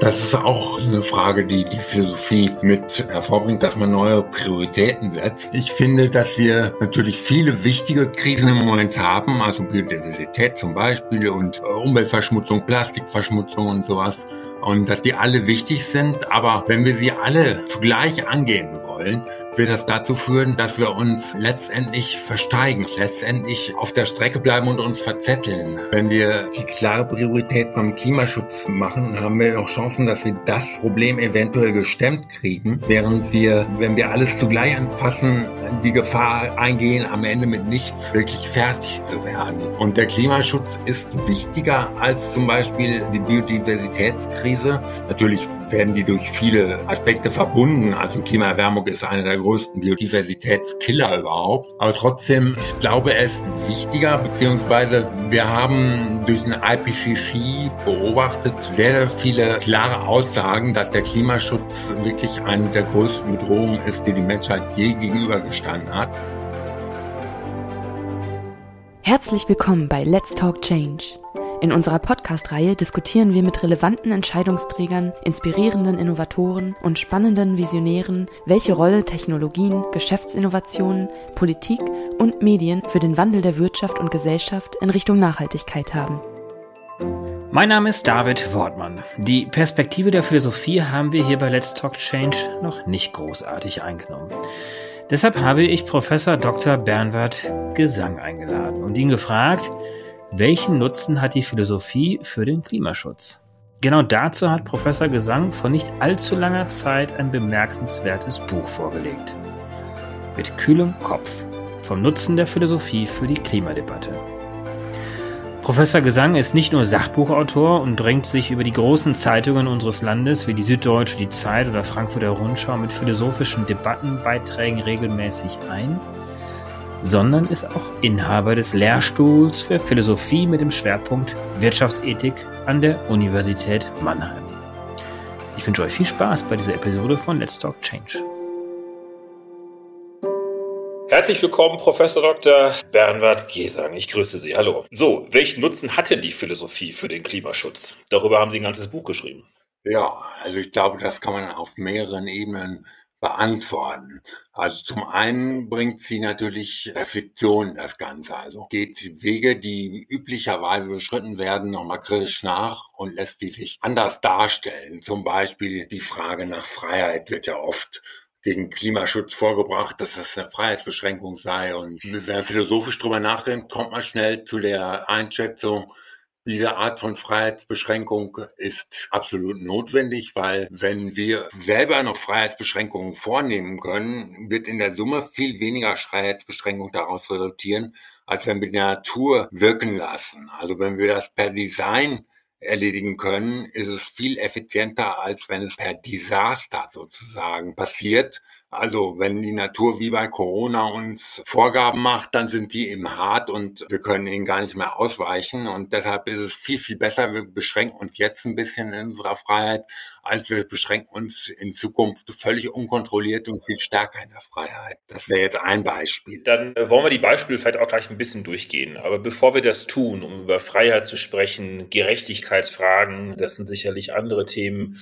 Das ist auch eine Frage, die die Philosophie mit hervorbringt, dass man neue Prioritäten setzt. Ich finde, dass wir natürlich viele wichtige Krisen im Moment haben, also Biodiversität zum Beispiel und Umweltverschmutzung, Plastikverschmutzung und sowas. Und dass die alle wichtig sind, aber wenn wir sie alle zugleich angehen wollen, wird das dazu führen, dass wir uns letztendlich versteigen, letztendlich auf der Strecke bleiben und uns verzetteln. Wenn wir die klare Priorität beim Klimaschutz machen, haben wir noch Chancen, dass wir das Problem eventuell gestemmt kriegen, während wir, wenn wir alles zugleich anfassen, die Gefahr eingehen, am Ende mit nichts wirklich fertig zu werden. Und der Klimaschutz ist wichtiger als zum Beispiel die Biodiversitätskrise. Natürlich werden die durch viele Aspekte verbunden. Also Klimaerwärmung ist einer der größten Biodiversitätskiller überhaupt. Aber trotzdem, ich glaube, er ist wichtiger, beziehungsweise wir haben durch den IPCC beobachtet sehr viele klare Aussagen, dass der Klimaschutz wirklich eine der größten Bedrohungen ist, die die Menschheit je gegenübergestanden hat. Herzlich willkommen bei Let's Talk Change. In unserer Podcast-Reihe diskutieren wir mit relevanten Entscheidungsträgern, inspirierenden Innovatoren und spannenden Visionären, welche Rolle Technologien, Geschäftsinnovationen, Politik und Medien für den Wandel der Wirtschaft und Gesellschaft in Richtung Nachhaltigkeit haben. Mein Name ist David Wortmann. Die Perspektive der Philosophie haben wir hier bei Let's Talk Change noch nicht großartig eingenommen. Deshalb habe ich Professor Dr. Bernward Gesang eingeladen und ihn gefragt, welchen Nutzen hat die Philosophie für den Klimaschutz? Genau dazu hat Professor Gesang vor nicht allzu langer Zeit ein bemerkenswertes Buch vorgelegt. Mit kühlem Kopf vom Nutzen der Philosophie für die Klimadebatte. Professor Gesang ist nicht nur Sachbuchautor und bringt sich über die großen Zeitungen unseres Landes wie die Süddeutsche, die Zeit oder Frankfurter Rundschau mit philosophischen Debattenbeiträgen regelmäßig ein, sondern ist auch Inhaber des Lehrstuhls für Philosophie mit dem Schwerpunkt Wirtschaftsethik an der Universität Mannheim. Ich wünsche euch viel Spaß bei dieser Episode von Let's Talk Change. Herzlich willkommen, Professor Dr. Bernhard Gesang. Ich grüße Sie. Hallo. So, welchen Nutzen hat denn die Philosophie für den Klimaschutz? Darüber haben Sie ein ganzes Buch geschrieben. Ja, also ich glaube, das kann man auf mehreren Ebenen beantworten. Also zum einen bringt sie natürlich Reflexion das Ganze. Also geht sie Wege, die üblicherweise beschritten werden, nochmal kritisch nach und lässt die sich anders darstellen. Zum Beispiel die Frage nach Freiheit wird ja oft gegen Klimaschutz vorgebracht, dass das eine Freiheitsbeschränkung sei. Und wenn man philosophisch drüber nachdenkt, kommt man schnell zu der Einschätzung, diese Art von Freiheitsbeschränkung ist absolut notwendig, weil wenn wir selber noch Freiheitsbeschränkungen vornehmen können, wird in der Summe viel weniger Freiheitsbeschränkung daraus resultieren, als wenn wir die Natur wirken lassen. Also wenn wir das per Design erledigen können, ist es viel effizienter, als wenn es per Desaster sozusagen passiert. Also wenn die Natur wie bei Corona uns Vorgaben macht, dann sind die eben hart und wir können ihnen gar nicht mehr ausweichen. Und deshalb ist es viel, viel besser, wir beschränken uns jetzt ein bisschen in unserer Freiheit, als wir beschränken uns in Zukunft völlig unkontrolliert und viel stärker in der Freiheit. Das wäre jetzt ein Beispiel. Dann äh, wollen wir die Beispiele vielleicht auch gleich ein bisschen durchgehen. Aber bevor wir das tun, um über Freiheit zu sprechen, Gerechtigkeitsfragen, das sind sicherlich andere Themen,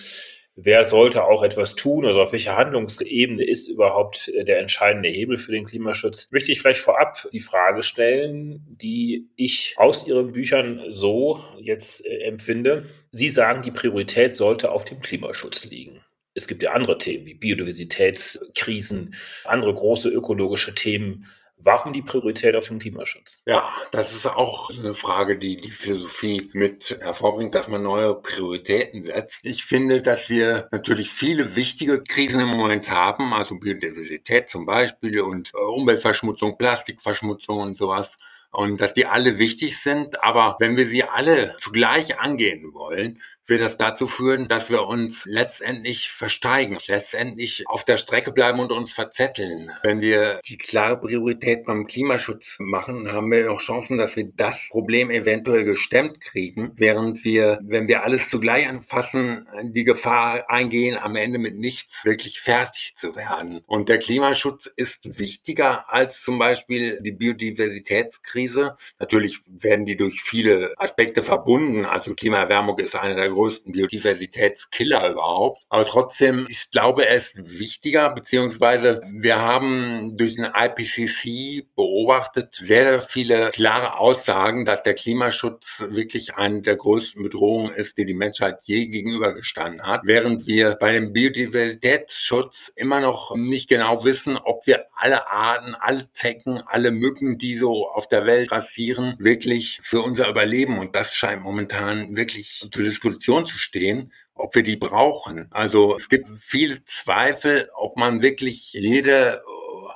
wer sollte auch etwas tun, also auf welcher Handlungsebene ist überhaupt äh, der entscheidende Hebel für den Klimaschutz, möchte ich vielleicht vorab die Frage stellen, die ich aus Ihren Büchern so jetzt äh, empfinde. Sie sagen, die Priorität sollte auf dem Klimaschutz liegen. Es gibt ja andere Themen wie Biodiversitätskrisen, andere große ökologische Themen. Warum die Priorität auf den Klimaschutz? Ja, das ist auch eine Frage, die die Philosophie mit hervorbringt, dass man neue Prioritäten setzt. Ich finde, dass wir natürlich viele wichtige Krisen im Moment haben, also Biodiversität zum Beispiel und äh, Umweltverschmutzung, Plastikverschmutzung und sowas und dass die alle wichtig sind. Aber wenn wir sie alle zugleich angehen wollen, wird das dazu führen, dass wir uns letztendlich versteigen, letztendlich auf der Strecke bleiben und uns verzetteln. Wenn wir die klare Priorität beim Klimaschutz machen, haben wir noch Chancen, dass wir das Problem eventuell gestemmt kriegen, während wir, wenn wir alles zugleich anfassen, die Gefahr eingehen, am Ende mit nichts wirklich fertig zu werden. Und der Klimaschutz ist wichtiger als zum Beispiel die Biodiversitätskrise. Natürlich werden die durch viele Aspekte verbunden. Also Klimaerwärmung ist einer der größten Biodiversitätskiller überhaupt. Aber trotzdem, ich glaube, er ist wichtiger, beziehungsweise wir haben durch den IPCC beobachtet sehr, viele klare Aussagen, dass der Klimaschutz wirklich eine der größten Bedrohungen ist, die die Menschheit je gegenübergestanden hat, während wir bei dem Biodiversitätsschutz immer noch nicht genau wissen, ob wir alle Arten, alle Zecken, alle Mücken, die so auf der Welt grassieren, wirklich für unser Überleben, und das scheint momentan wirklich zur Diskussion zu stehen, ob wir die brauchen. Also es gibt viele Zweifel, ob man wirklich jede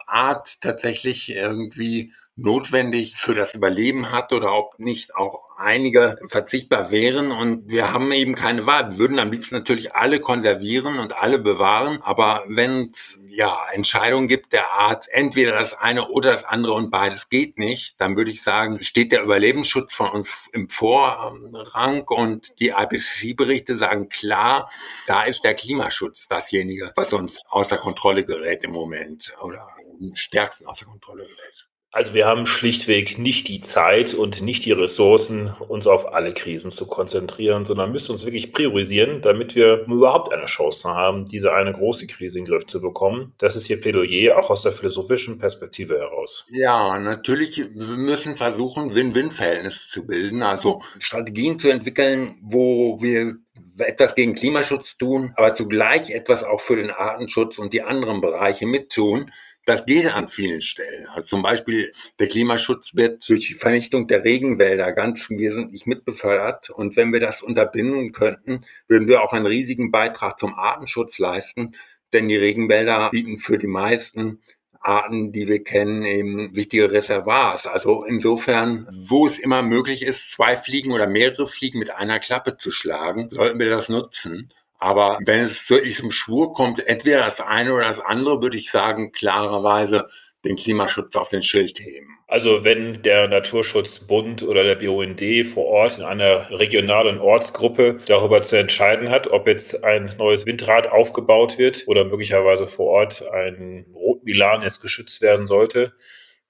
Art tatsächlich irgendwie notwendig für das Überleben hat oder ob nicht auch einige verzichtbar wären. Und wir haben eben keine Wahl. Wir würden am liebsten natürlich alle konservieren und alle bewahren. Aber wenn es ja Entscheidungen gibt der Art, entweder das eine oder das andere und beides geht nicht, dann würde ich sagen, steht der Überlebensschutz von uns im Vorrang und die IPCC-Berichte sagen klar, da ist der Klimaschutz dasjenige, was uns außer Kontrolle gerät im Moment oder am stärksten außer Kontrolle gerät. Also wir haben schlichtweg nicht die Zeit und nicht die Ressourcen, uns auf alle Krisen zu konzentrieren, sondern müssen uns wirklich priorisieren, damit wir überhaupt eine Chance haben, diese eine große Krise in den Griff zu bekommen. Das ist hier Plädoyer auch aus der philosophischen Perspektive heraus. Ja, natürlich, wir müssen versuchen, Win-Win-Verhältnisse zu bilden, also Strategien zu entwickeln, wo wir etwas gegen Klimaschutz tun, aber zugleich etwas auch für den Artenschutz und die anderen Bereiche mittun das geht an vielen Stellen. Also zum Beispiel der Klimaschutz wird durch die Vernichtung der Regenwälder ganz wesentlich mitbefördert. Und wenn wir das unterbinden könnten, würden wir auch einen riesigen Beitrag zum Artenschutz leisten. Denn die Regenwälder bieten für die meisten Arten, die wir kennen, eben wichtige Reservoirs. Also insofern, wo es immer möglich ist, zwei Fliegen oder mehrere Fliegen mit einer Klappe zu schlagen, sollten wir das nutzen. Aber wenn es zu diesem Schwur kommt, entweder das eine oder das andere, würde ich sagen, klarerweise den Klimaschutz auf den Schild heben. Also wenn der Naturschutzbund oder der BUND vor Ort in einer regionalen Ortsgruppe darüber zu entscheiden hat, ob jetzt ein neues Windrad aufgebaut wird oder möglicherweise vor Ort ein Rotmilan jetzt geschützt werden sollte,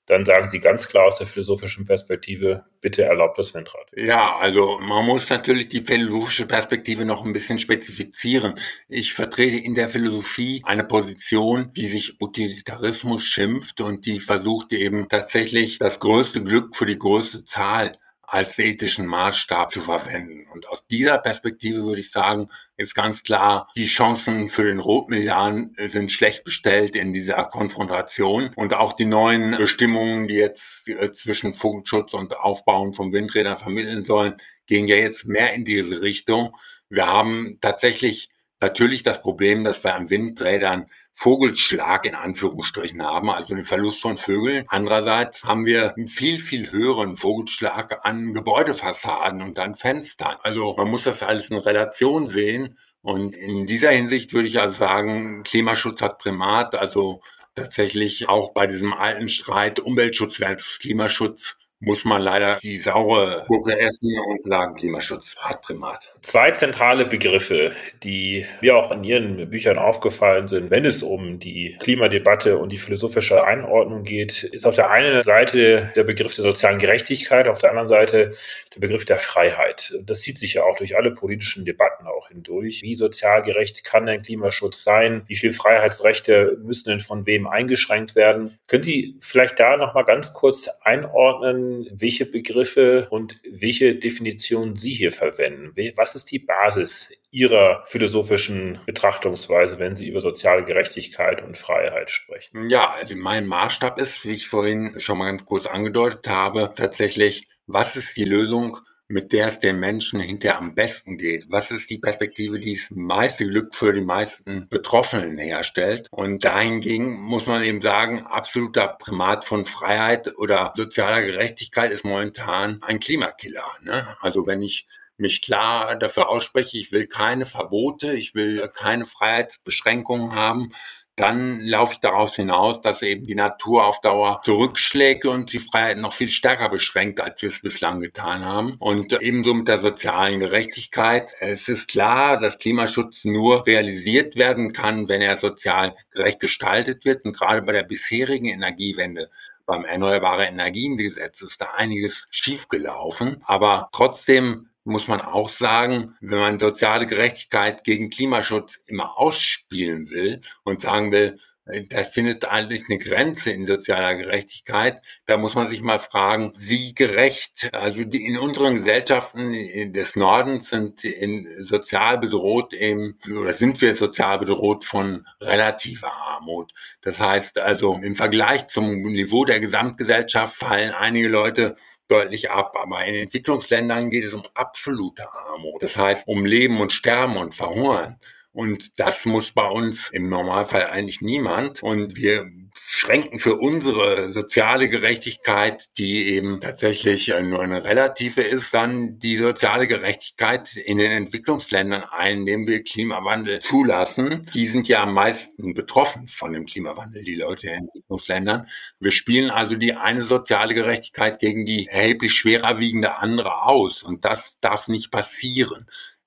dann sagen Sie ganz klar aus der philosophischen Perspektive, bitte erlaubt das Windrad. Ja, also man muss natürlich die philosophische Perspektive noch ein bisschen spezifizieren. Ich vertrete in der Philosophie eine Position, die sich Utilitarismus schimpft und die versucht eben tatsächlich das größte Glück für die größte Zahl als ethischen Maßstab zu verwenden. Und aus dieser Perspektive würde ich sagen, ist ganz klar, die Chancen für den Rotmilliarden sind schlecht bestellt in dieser Konfrontation. Und auch die neuen Bestimmungen, die jetzt äh, zwischen Vogelschutz und Aufbauen von Windrädern vermitteln sollen, gehen ja jetzt mehr in diese Richtung. Wir haben tatsächlich natürlich das Problem, dass wir an Windrädern Vogelschlag in Anführungsstrichen haben, also den Verlust von Vögeln. Andererseits haben wir einen viel, viel höheren Vogelschlag an Gebäudefassaden und an Fenstern. Also man muss das alles in Relation sehen. Und in dieser Hinsicht würde ich also sagen, Klimaschutz hat Primat. Also tatsächlich auch bei diesem alten Streit Umweltschutz versus Klimaschutz muss man leider die saure Gurke essen und sagen, Klimaschutz hat Primat. Zwei zentrale Begriffe, die mir auch in Ihren Büchern aufgefallen sind, wenn es um die Klimadebatte und die philosophische Einordnung geht, ist auf der einen Seite der Begriff der sozialen Gerechtigkeit, auf der anderen Seite der Begriff der Freiheit. Das zieht sich ja auch durch alle politischen Debatten auch hindurch. Wie sozial gerecht kann ein Klimaschutz sein? Wie viele Freiheitsrechte müssen denn von wem eingeschränkt werden? Können Sie vielleicht da nochmal ganz kurz einordnen, welche Begriffe und welche Definitionen Sie hier verwenden. Was ist die Basis Ihrer philosophischen Betrachtungsweise, wenn Sie über soziale Gerechtigkeit und Freiheit sprechen? Ja, also mein Maßstab ist, wie ich vorhin schon mal ganz kurz angedeutet habe, tatsächlich, was ist die Lösung mit der es den Menschen hinterher am besten geht. Was ist die Perspektive, die das meiste Glück für die meisten Betroffenen herstellt? Und dahingegen muss man eben sagen, absoluter Primat von Freiheit oder sozialer Gerechtigkeit ist momentan ein Klimakiller. Ne? Also wenn ich mich klar dafür ausspreche, ich will keine Verbote, ich will keine Freiheitsbeschränkungen haben, dann laufe ich daraus hinaus, dass eben die Natur auf Dauer zurückschlägt und die Freiheit noch viel stärker beschränkt, als wir es bislang getan haben. Und ebenso mit der sozialen Gerechtigkeit. Es ist klar, dass Klimaschutz nur realisiert werden kann, wenn er sozial gerecht gestaltet wird. Und gerade bei der bisherigen Energiewende beim Erneuerbare Energiengesetz ist da einiges schiefgelaufen. Aber trotzdem muss man auch sagen, wenn man soziale Gerechtigkeit gegen Klimaschutz immer ausspielen will und sagen will, da findet eigentlich eine Grenze in sozialer Gerechtigkeit. Da muss man sich mal fragen, wie gerecht, also die, in unseren Gesellschaften des Nordens sind in sozial bedroht eben, oder sind wir sozial bedroht von relativer Armut. Das heißt also, im Vergleich zum Niveau der Gesamtgesellschaft fallen einige Leute deutlich ab. Aber in Entwicklungsländern geht es um absolute Armut. Das heißt, um Leben und Sterben und Verhungern. Und das muss bei uns im Normalfall eigentlich niemand. Und wir schränken für unsere soziale Gerechtigkeit, die eben tatsächlich nur eine relative ist, dann die soziale Gerechtigkeit in den Entwicklungsländern ein, indem wir Klimawandel zulassen. Die sind ja am meisten betroffen von dem Klimawandel, die Leute in Entwicklungsländern. Wir spielen also die eine soziale Gerechtigkeit gegen die erheblich schwerer wiegende andere aus. Und das darf nicht passieren.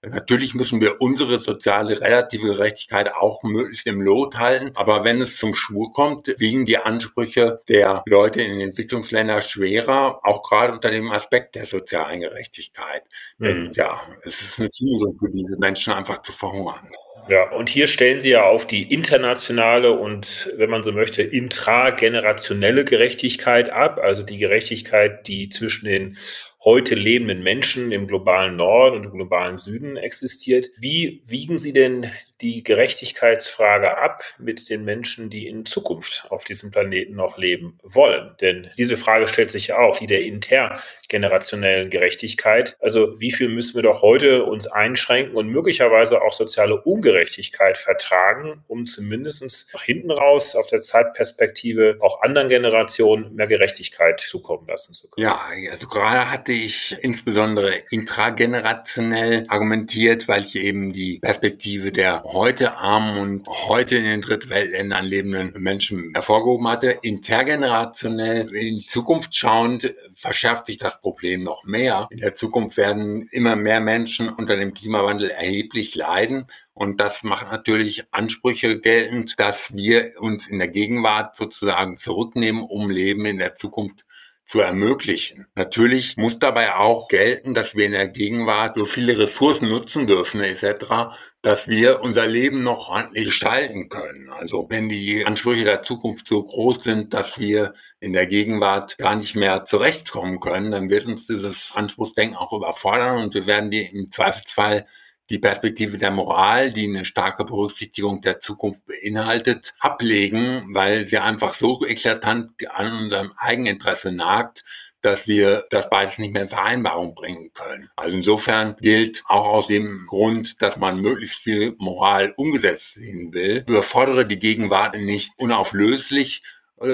Natürlich müssen wir unsere soziale relative Gerechtigkeit auch möglichst im Lot halten. Aber wenn es zum Schwur kommt, wiegen die Ansprüche der Leute in den Entwicklungsländern schwerer, auch gerade unter dem Aspekt der sozialen Gerechtigkeit. Mhm. Denn ja, es ist eine Zumutung für diese Menschen einfach zu verhungern. Ja, und hier stellen Sie ja auf die internationale und, wenn man so möchte, intragenerationelle Gerechtigkeit ab, also die Gerechtigkeit, die zwischen den heute lebenden Menschen im globalen Norden und im globalen Süden existiert. Wie wiegen Sie denn die Gerechtigkeitsfrage ab mit den Menschen, die in Zukunft auf diesem Planeten noch leben wollen? Denn diese Frage stellt sich ja auch, die der intergenerationellen Gerechtigkeit. Also wie viel müssen wir doch heute uns einschränken und möglicherweise auch soziale Ungerechtigkeit vertragen, um zumindest nach hinten raus auf der Zeitperspektive auch anderen Generationen mehr Gerechtigkeit zukommen lassen zu können? Ja, also gerade hatte ich insbesondere intragenerationell argumentiert, weil ich eben die Perspektive der heute armen und heute in den Drittweltländern lebenden Menschen hervorgehoben hatte. Intergenerationell in Zukunft schauend verschärft sich das Problem noch mehr. In der Zukunft werden immer mehr Menschen unter dem Klimawandel erheblich leiden. Und das macht natürlich Ansprüche geltend, dass wir uns in der Gegenwart sozusagen zurücknehmen, um Leben in der Zukunft zu ermöglichen. Natürlich muss dabei auch gelten, dass wir in der Gegenwart so viele Ressourcen nutzen dürfen etc., dass wir unser Leben noch ordentlich gestalten können. Also wenn die Ansprüche der Zukunft so groß sind, dass wir in der Gegenwart gar nicht mehr zurechtkommen können, dann wird uns dieses Anspruchsdenken auch überfordern und wir werden die im Zweifelsfall die Perspektive der Moral, die eine starke Berücksichtigung der Zukunft beinhaltet, ablegen, weil sie einfach so eklatant an unserem Eigeninteresse nagt, dass wir das beides nicht mehr in Vereinbarung bringen können. Also insofern gilt auch aus dem Grund, dass man möglichst viel Moral umgesetzt sehen will, überfordere die Gegenwart nicht unauflöslich,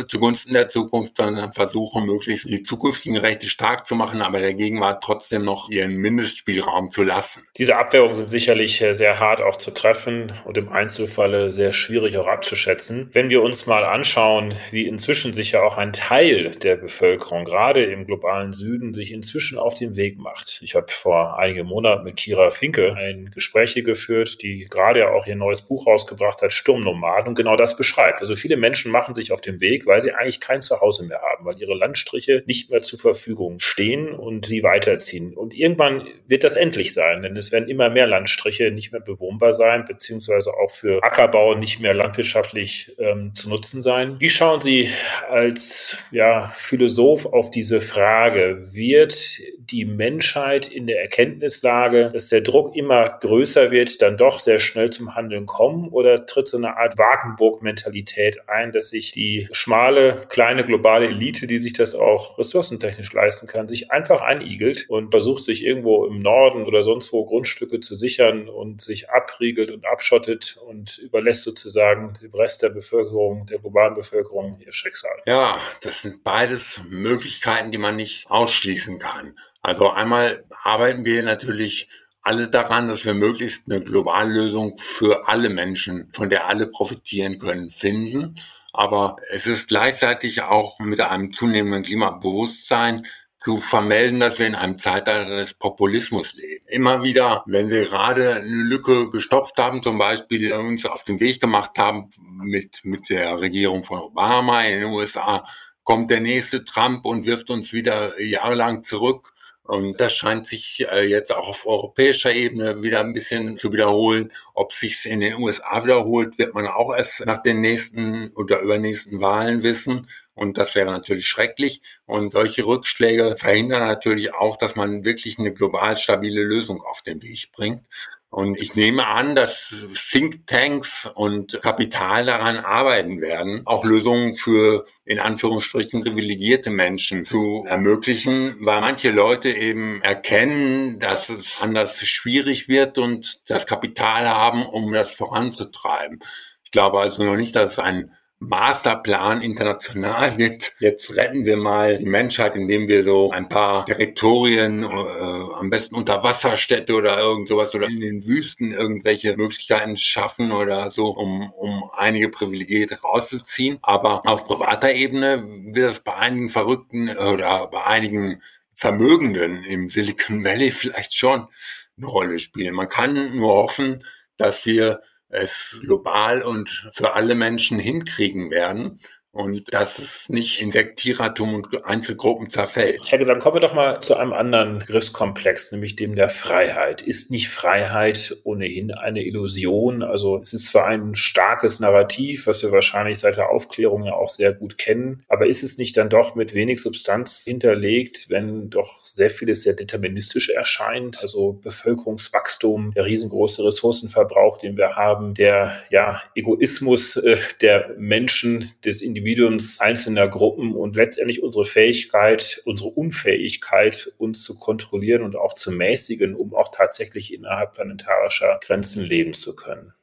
zugunsten der Zukunft, sondern versuchen, möglichst die zukünftigen Rechte stark zu machen, aber der Gegenwart trotzdem noch ihren Mindestspielraum zu lassen. Diese Abwägungen sind sicherlich äh, sehr hart auch zu treffen und im Einzelfalle sehr schwierig auch abzuschätzen. Wenn wir uns mal anschauen, wie inzwischen sich ja auch ein Teil der Bevölkerung, gerade im globalen Süden, sich inzwischen auf den Weg macht. Ich habe vor einigen Monaten mit Kira Finke ein Gespräch geführt, die gerade ja auch ihr neues Buch rausgebracht hat, Sturmnomaden, und genau das beschreibt. Also viele Menschen machen sich auf den Weg, Weg, weil sie eigentlich kein Zuhause mehr haben, weil ihre Landstriche nicht mehr zur Verfügung stehen und sie weiterziehen. Und irgendwann wird das endlich sein, denn es werden immer mehr Landstriche nicht mehr bewohnbar sein, beziehungsweise auch für Ackerbau nicht mehr landwirtschaftlich ähm, zu nutzen sein. Wie schauen Sie als ja, Philosoph auf diese Frage? Wird die Menschheit in der Erkenntnislage, dass der Druck immer größer wird, dann doch sehr schnell zum Handeln kommen? Oder tritt so eine Art Wagenburg-Mentalität ein, dass sich die schmale, kleine globale Elite, die sich das auch ressourcentechnisch leisten kann, sich einfach einigelt und versucht, sich irgendwo im Norden oder sonst wo Grundstücke zu sichern und sich abriegelt und abschottet und überlässt sozusagen dem Rest der Bevölkerung, der globalen Bevölkerung ihr Schicksal. Ja, das sind beides Möglichkeiten, die man nicht ausschließen kann. Also einmal arbeiten wir natürlich alle daran, dass wir möglichst eine Globallösung für alle Menschen, von der alle profitieren können, finden. Aber es ist gleichzeitig auch mit einem zunehmenden Klimabewusstsein zu vermelden, dass wir in einem Zeitalter des Populismus leben. Immer wieder, wenn wir gerade eine Lücke gestopft haben, zum Beispiel uns auf den Weg gemacht haben mit, mit der Regierung von Obama in den USA, kommt der nächste Trump und wirft uns wieder jahrelang zurück Und das scheint sich äh, jetzt auch auf europäischer Ebene wieder ein bisschen zu wiederholen. Ob sich in den USA wiederholt, wird man auch erst nach den nächsten oder übernächsten Wahlen wissen. Und das wäre natürlich schrecklich. Und solche Rückschläge verhindern natürlich auch, dass man wirklich eine global stabile Lösung auf den Weg bringt. Und ich nehme an, dass Thinktanks und Kapital daran arbeiten werden, auch Lösungen für in Anführungsstrichen privilegierte Menschen zu ermöglichen, weil manche Leute eben erkennen, dass es anders schwierig wird und das Kapital haben, um das voranzutreiben. Ich glaube also noch nicht, dass es ein Masterplan international gibt. Jetzt retten wir mal die Menschheit, indem wir so ein paar Territorien, äh, am besten Unterwasserstädte oder irgend sowas oder in den Wüsten irgendwelche Möglichkeiten schaffen oder so, um, um einige Privilegien rauszuziehen. Aber auf privater Ebene wird es bei einigen Verrückten oder bei einigen Vermögenden im Silicon Valley vielleicht schon eine Rolle spielen. Man kann nur hoffen, dass wir es global und für alle Menschen hinkriegen werden und dass es nicht in Sektierertum und Einzelgruppen zerfällt. Herr Gesam, kommen wir doch mal zu einem anderen Begriffskomplex, nämlich dem der Freiheit. Ist nicht Freiheit ohnehin eine Illusion? Also es ist zwar ein starkes Narrativ, was wir wahrscheinlich seit der Aufklärung ja auch sehr gut kennen, aber ist es nicht dann doch mit wenig Substanz hinterlegt, wenn doch sehr vieles sehr deterministisch erscheint? Also Bevölkerungswachstum, der riesengroße Ressourcenverbrauch, den wir haben, der ja Egoismus äh, der Menschen, des Individuums, Individuums einzelner Gruppen und letztendlich unsere Fähigkeit, unsere Unfähigkeit, uns zu kontrollieren und auch zu mäßigen, um auch tatsächlich innerhalb planetarischer Grenzen leben zu können.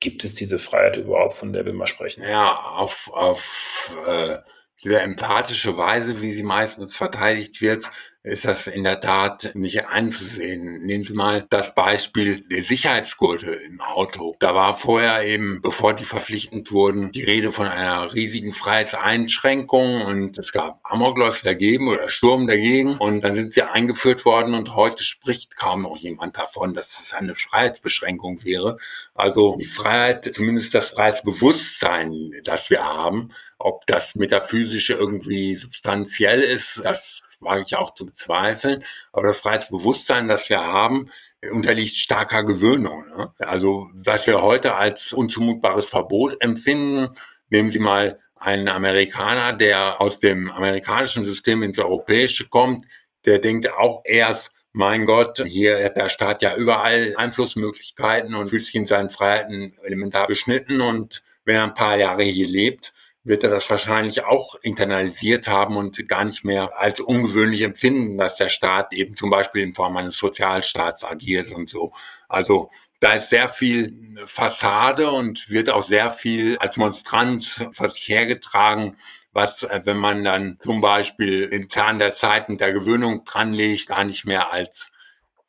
Gibt es diese Freiheit überhaupt, von der wir mal sprechen? Ja, auf, auf äh, diese empathische Weise, wie sie meistens verteidigt wird, ist das in der Tat nicht anzusehen. Nehmen Sie mal das Beispiel der Sicherheitsgurte im Auto. Da war vorher eben, bevor die verpflichtend wurden, die Rede von einer riesigen Freiheitseinschränkung und es gab Amokläufe dagegen oder Sturm dagegen und dann sind sie eingeführt worden und heute spricht kaum noch jemand davon, dass es eine Freiheitsbeschränkung wäre. Also die Freiheit, zumindest das Freiheitsbewusstsein, das wir haben, ob das metaphysische irgendwie substanziell ist, das wage ich auch zu bezweifeln. Aber das Freiheitsbewusstsein, das wir haben, unterliegt starker Gewöhnung. Ne? Also was wir heute als unzumutbares Verbot empfinden, nehmen Sie mal einen Amerikaner, der aus dem amerikanischen System ins europäische kommt, der denkt auch erst, mein Gott, hier hat der Staat ja überall Einflussmöglichkeiten und fühlt sich in seinen Freiheiten elementar beschnitten und wenn er ein paar Jahre hier lebt, wird er das wahrscheinlich auch internalisiert haben und gar nicht mehr als ungewöhnlich empfinden, dass der Staat eben zum Beispiel in Form eines Sozialstaats agiert und so. Also da ist sehr viel Fassade und wird auch sehr viel als Monstranz vor sich hergetragen, was, äh, wenn man dann zum Beispiel den Zahn der Zeiten der Gewöhnung dranlegt, gar nicht mehr als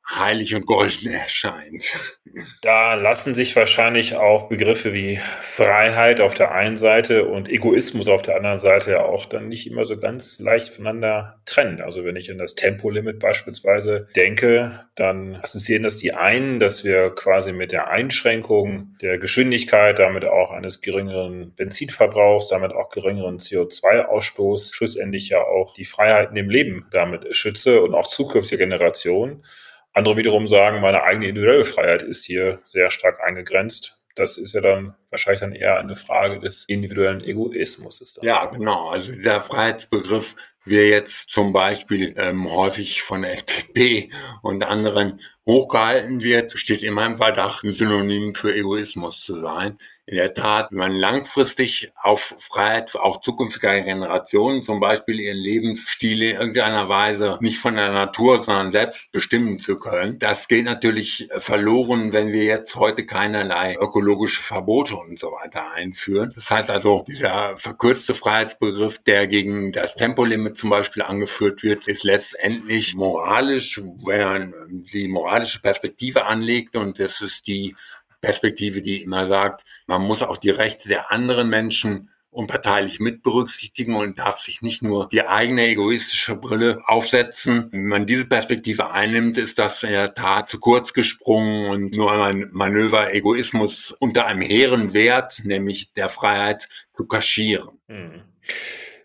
heilig und golden erscheint. Da lassen sich wahrscheinlich auch Begriffe wie Freiheit auf der einen Seite und Egoismus auf der anderen Seite auch dann nicht immer so ganz leicht voneinander trennen. Also wenn ich an das Tempolimit beispielsweise denke, dann assoziieren das die einen, dass wir quasi mit der Einschränkung der Geschwindigkeit, damit auch eines geringeren Benzinverbrauchs, damit auch geringeren CO2-Ausstoß, schlussendlich ja auch die Freiheiten im Leben damit schütze und auch zukünftige Generationen. Andere wiederum sagen, meine eigene individuelle Freiheit ist hier sehr stark eingegrenzt. Das ist ja dann wahrscheinlich dann eher eine Frage des individuellen Egoismus. Ja, genau. Also dieser Freiheitsbegriff wir jetzt zum Beispiel ähm, häufig von der FDP und anderen hochgehalten wird, steht in meinem Verdacht, ein Synonym für Egoismus zu sein in der Tat, wenn man langfristig auf Freiheit auch zukünftiger Generationen zum Beispiel ihren Lebensstil in irgendeiner Weise nicht von der Natur, sondern selbst bestimmen zu können, das geht natürlich verloren, wenn wir jetzt heute keinerlei ökologische Verbote und so weiter einführen. Das heißt also, dieser verkürzte Freiheitsbegriff, der gegen das Tempolimit zum Beispiel angeführt wird, ist letztendlich moralisch, wenn man die moralische Perspektive anlegt und das ist die Perspektive, die immer sagt, man muss auch die Rechte der anderen Menschen unparteilich mit berücksichtigen und darf sich nicht nur die eigene egoistische Brille aufsetzen. Wenn man diese Perspektive einnimmt, ist das in der Tat zu kurz gesprungen und nur ein Manöver Egoismus unter einem hehren Wert, nämlich der Freiheit, zu kaschieren. Hm.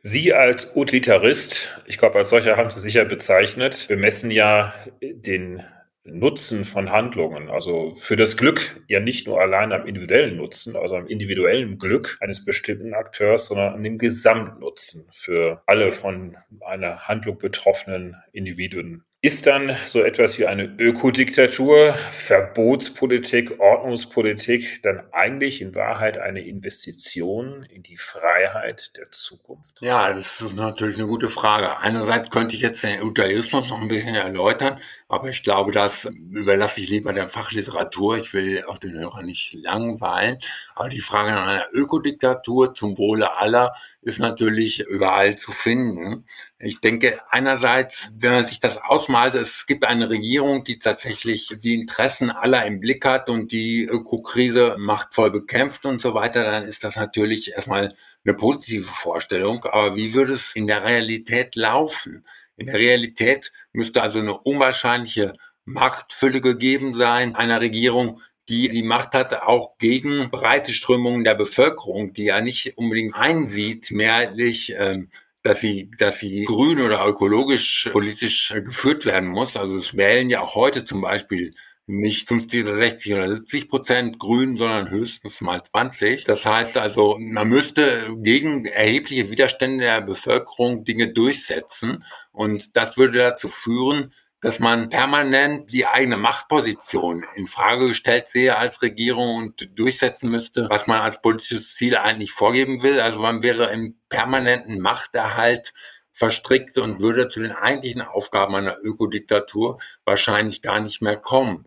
Sie als Utilitarist, ich glaube, als solcher haben Sie sicher bezeichnet, bemessen ja den Nutzen von Handlungen, also für das Glück ja nicht nur allein am individuellen Nutzen, also am individuellen Glück eines bestimmten Akteurs, sondern an dem Gesamtnutzen für alle von einer Handlung betroffenen Individuen. Ist dann so etwas wie eine Ökodiktatur, Verbotspolitik, Ordnungspolitik dann eigentlich in Wahrheit eine Investition in die Freiheit der Zukunft? Ja, das ist natürlich eine gute Frage. Einerseits könnte ich jetzt den Udaismus noch ein bisschen erläutern, aber ich glaube, das überlasse ich lieber der Fachliteratur. Ich will auch den Hörer nicht langweilen. Aber die Frage nach einer Ökodiktatur zum Wohle aller ist natürlich überall zu finden. Ich denke, einerseits, wenn man sich das ausmalt, es gibt eine Regierung, die tatsächlich die Interessen aller im Blick hat und die Ökokrise machtvoll bekämpft und so weiter, dann ist das natürlich erstmal eine positive Vorstellung. Aber wie würde es in der Realität laufen? In der Realität müsste also eine unwahrscheinliche Machtfülle gegeben sein einer Regierung, die die Macht hat, auch gegen breite Strömungen der Bevölkerung, die ja nicht unbedingt einsieht, mehrheitlich, ähm, dass sie, dass sie grün oder ökologisch politisch äh, geführt werden muss. Also es wählen ja auch heute zum Beispiel nicht 50 oder 60 oder 70 Prozent grün, sondern höchstens mal 20. Das heißt also, man müsste gegen erhebliche Widerstände der Bevölkerung Dinge durchsetzen. Und das würde dazu führen, dass man permanent die eigene Machtposition in Frage gestellt sehe als Regierung und durchsetzen müsste, was man als politisches Ziel eigentlich vorgeben will. Also man wäre im permanenten Machterhalt verstrickt und würde zu den eigentlichen Aufgaben einer Ökodiktatur wahrscheinlich gar nicht mehr kommen.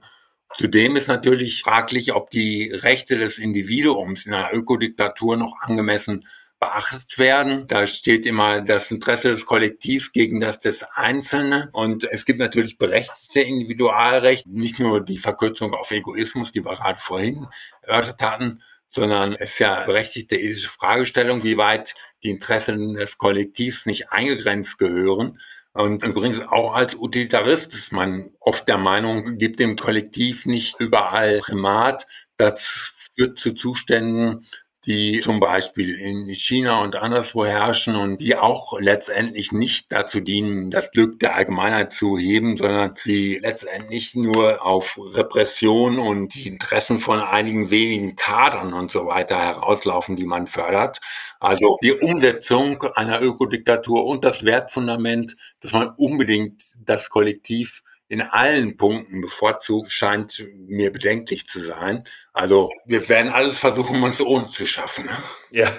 Zudem ist natürlich fraglich, ob die Rechte des Individuums in einer Ökodiktatur noch angemessen beachtet werden. Da steht immer das Interesse des Kollektivs gegen das des Einzelnen. Und es gibt natürlich berechtigte Individualrechte, nicht nur die Verkürzung auf Egoismus, die wir gerade vorhin erörtert hatten, sondern es ist ja berechtigte ethische Fragestellung, wie weit die Interessen des Kollektivs nicht eingegrenzt gehören. Und übrigens auch als Utilitarist ist man oft der Meinung, gibt dem Kollektiv nicht überall Primat. Das führt zu Zuständen, die zum Beispiel in China und anderswo herrschen und die auch letztendlich nicht dazu dienen, das Glück der Allgemeinheit zu heben, sondern die letztendlich nur auf Repression und die Interessen von einigen wenigen Kadern und so weiter herauslaufen, die man fördert. Also die Umsetzung einer Ökodiktatur und das Wertfundament, dass man unbedingt das Kollektiv in allen Punkten bevorzugt, scheint mir bedenklich zu sein. Also wir werden alles versuchen, uns ohne zu schaffen. Ja,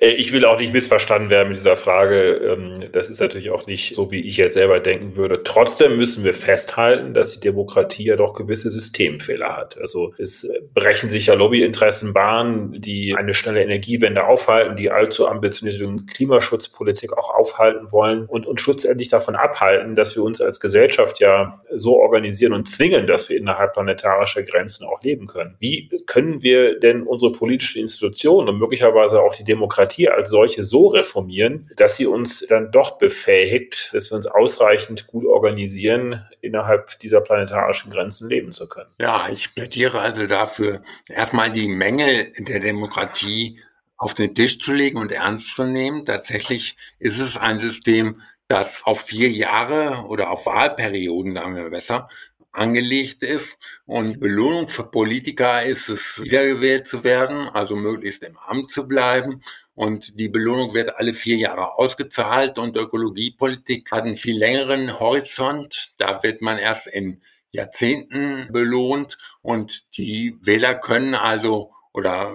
ich will auch nicht missverstanden werden mit dieser Frage. Ähm, das ist natürlich auch nicht so, wie ich jetzt selber denken würde. Trotzdem müssen wir festhalten, dass die Demokratie ja doch gewisse Systemfehler hat. Also es brechen sich ja Lobbyinteressen Bahn, die eine schnelle Energiewende aufhalten, die allzu ambitionierte Klimaschutzpolitik auch aufhalten wollen und uns schlussendlich davon abhalten, dass wir uns als Gesellschaft ja so organisieren und zwingen, dass wir innerhalb planetarischer Grenzen auch leben können. Wie können wir denn unsere politischen Institutionen und möglicherweise auch die Demokratie Demokratie als solche so reformieren, dass sie uns dann doch befähigt, dass wir uns ausreichend gut organisieren, innerhalb dieser planetarischen Grenzen leben zu können. Ja, ich plädiere also dafür, erstmal die Mängel der Demokratie auf den Tisch zu legen und ernst zu nehmen. Tatsächlich ist es ein System, das auf vier Jahre oder auf Wahlperioden, sagen wir besser, angelegt ist. Und Belohnung für Politiker ist es, wiedergewählt zu werden, also möglichst im Amt zu bleiben. Und die Belohnung wird alle vier Jahre ausgezahlt und Ökologiepolitik hat einen viel längeren Horizont. Da wird man erst in Jahrzehnten belohnt und die Wähler können also oder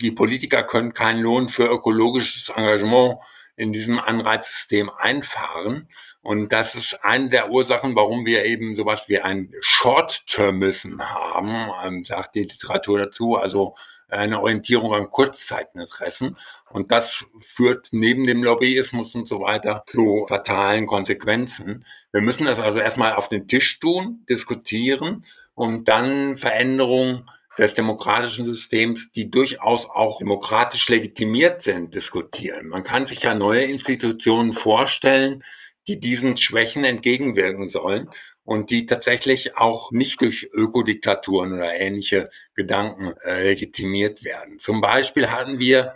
die Politiker können keinen Lohn für ökologisches Engagement in diesem Anreizsystem einfahren. Und das ist eine der Ursachen, warum wir eben sowas wie ein Short-Termism haben, ähm, sagt die Literatur dazu, also eine Orientierung an Kurzzeiteninteressen. Und das führt neben dem Lobbyismus und so weiter zu fatalen Konsequenzen. Wir müssen das also erstmal auf den Tisch tun, diskutieren und dann Veränderungen des demokratischen Systems, die durchaus auch demokratisch legitimiert sind, diskutieren. Man kann sich ja neue Institutionen vorstellen, die diesen Schwächen entgegenwirken sollen und die tatsächlich auch nicht durch Ökodiktaturen oder ähnliche Gedanken äh, legitimiert werden. Zum Beispiel hatten wir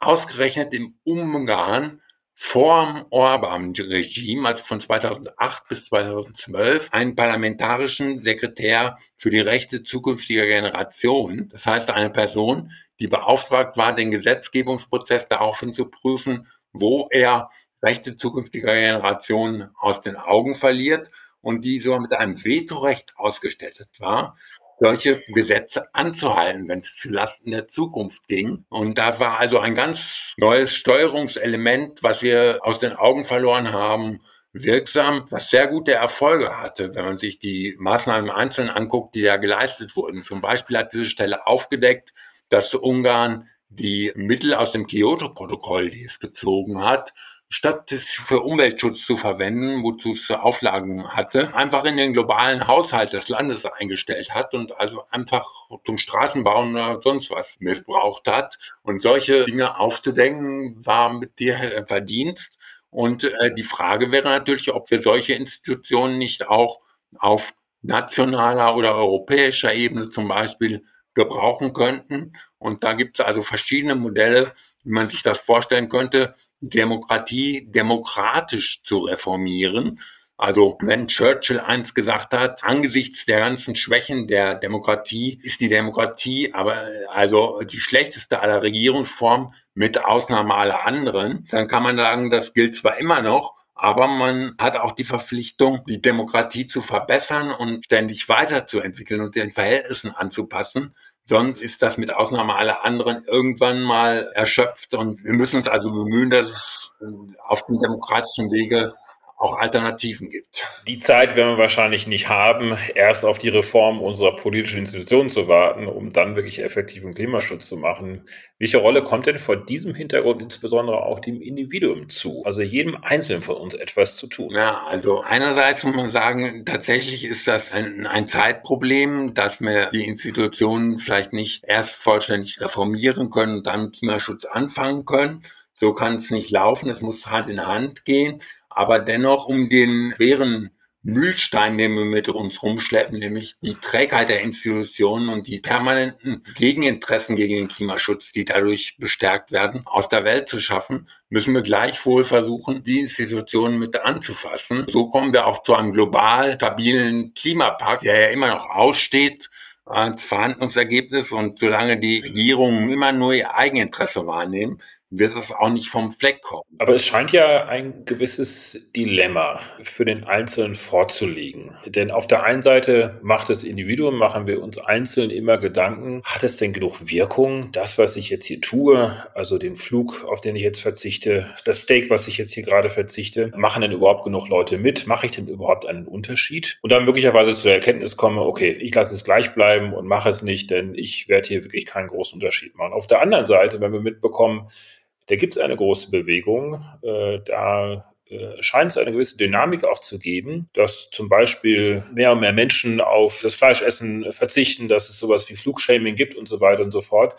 ausgerechnet im Ungarn vorm Orban-Regime, also von 2008 bis 2012, einen parlamentarischen Sekretär für die Rechte zukünftiger Generationen. Das heißt, eine Person, die beauftragt war, den Gesetzgebungsprozess daraufhin zu prüfen, wo er Rechte zukünftiger Generationen aus den Augen verliert und die sogar mit einem Vetorecht ausgestattet war, solche Gesetze anzuhalten, wenn es zulasten der Zukunft ging. Und da war also ein ganz neues Steuerungselement, was wir aus den Augen verloren haben, wirksam, was sehr gute Erfolge hatte, wenn man sich die Maßnahmen einzeln anguckt, die da geleistet wurden. Zum Beispiel hat diese Stelle aufgedeckt, dass Ungarn die Mittel aus dem Kyoto-Protokoll, die es gezogen hat, statt es für Umweltschutz zu verwenden, wozu es Auflagen hatte, einfach in den globalen Haushalt des Landes eingestellt hat und also einfach zum Straßenbau oder sonst was missbraucht hat. Und solche Dinge aufzudenken, war mit dir Verdienst. Und äh, die Frage wäre natürlich, ob wir solche Institutionen nicht auch auf nationaler oder europäischer Ebene zum Beispiel gebrauchen könnten. Und da gibt es also verschiedene Modelle, wie man sich das vorstellen könnte, Demokratie demokratisch zu reformieren. Also wenn Churchill eins gesagt hat, angesichts der ganzen Schwächen der Demokratie ist die Demokratie aber also die schlechteste aller Regierungsformen mit Ausnahme aller anderen, dann kann man sagen, das gilt zwar immer noch, aber man hat auch die Verpflichtung, die Demokratie zu verbessern und ständig weiterzuentwickeln und den Verhältnissen anzupassen. Sonst ist das mit Ausnahme aller anderen irgendwann mal erschöpft und wir müssen uns also bemühen, dass es auf dem demokratischen Wege auch Alternativen gibt. Die Zeit werden wir wahrscheinlich nicht haben, erst auf die Reform unserer politischen Institutionen zu warten, um dann wirklich effektiven Klimaschutz zu machen. Welche Rolle kommt denn vor diesem Hintergrund insbesondere auch dem Individuum zu, also jedem Einzelnen von uns etwas zu tun? Ja, also einerseits muss man sagen, tatsächlich ist das ein, ein Zeitproblem, dass wir die Institutionen vielleicht nicht erst vollständig reformieren können und dann Klimaschutz anfangen können. So kann es nicht laufen, es muss Hand in Hand gehen aber dennoch um den schweren Mühlstein, den wir mit uns rumschleppen, nämlich die Trägheit der Institutionen und die permanenten Gegeninteressen gegen den Klimaschutz, die dadurch bestärkt werden, aus der Welt zu schaffen, müssen wir gleichwohl versuchen, die Institutionen mit anzufassen. So kommen wir auch zu einem global stabilen Klimapakt, der ja immer noch aussteht als Verhandlungsergebnis und solange die Regierungen immer nur ihr Eigeninteresse wahrnehmen, wird es auch nicht vom Fleck kommen. Aber es scheint ja ein gewisses Dilemma für den Einzelnen vorzulegen. Denn auf der einen Seite macht das Individuum, machen wir uns einzeln immer Gedanken, hat es denn genug Wirkung, das, was ich jetzt hier tue, also den Flug, auf den ich jetzt verzichte, das Steak, was ich jetzt hier gerade verzichte, machen denn überhaupt genug Leute mit? Mache ich denn überhaupt einen Unterschied? Und dann möglicherweise zu der Erkenntnis komme, okay, ich lasse es gleich bleiben und mache es nicht, denn ich werde hier wirklich keinen großen Unterschied machen. Auf der anderen Seite, wenn wir mitbekommen, da gibt es eine große Bewegung. Äh, da äh, scheint es eine gewisse Dynamik auch zu geben, dass zum Beispiel mehr und mehr Menschen auf das Fleischessen verzichten, dass es sowas wie Flugshaming gibt und so weiter und so fort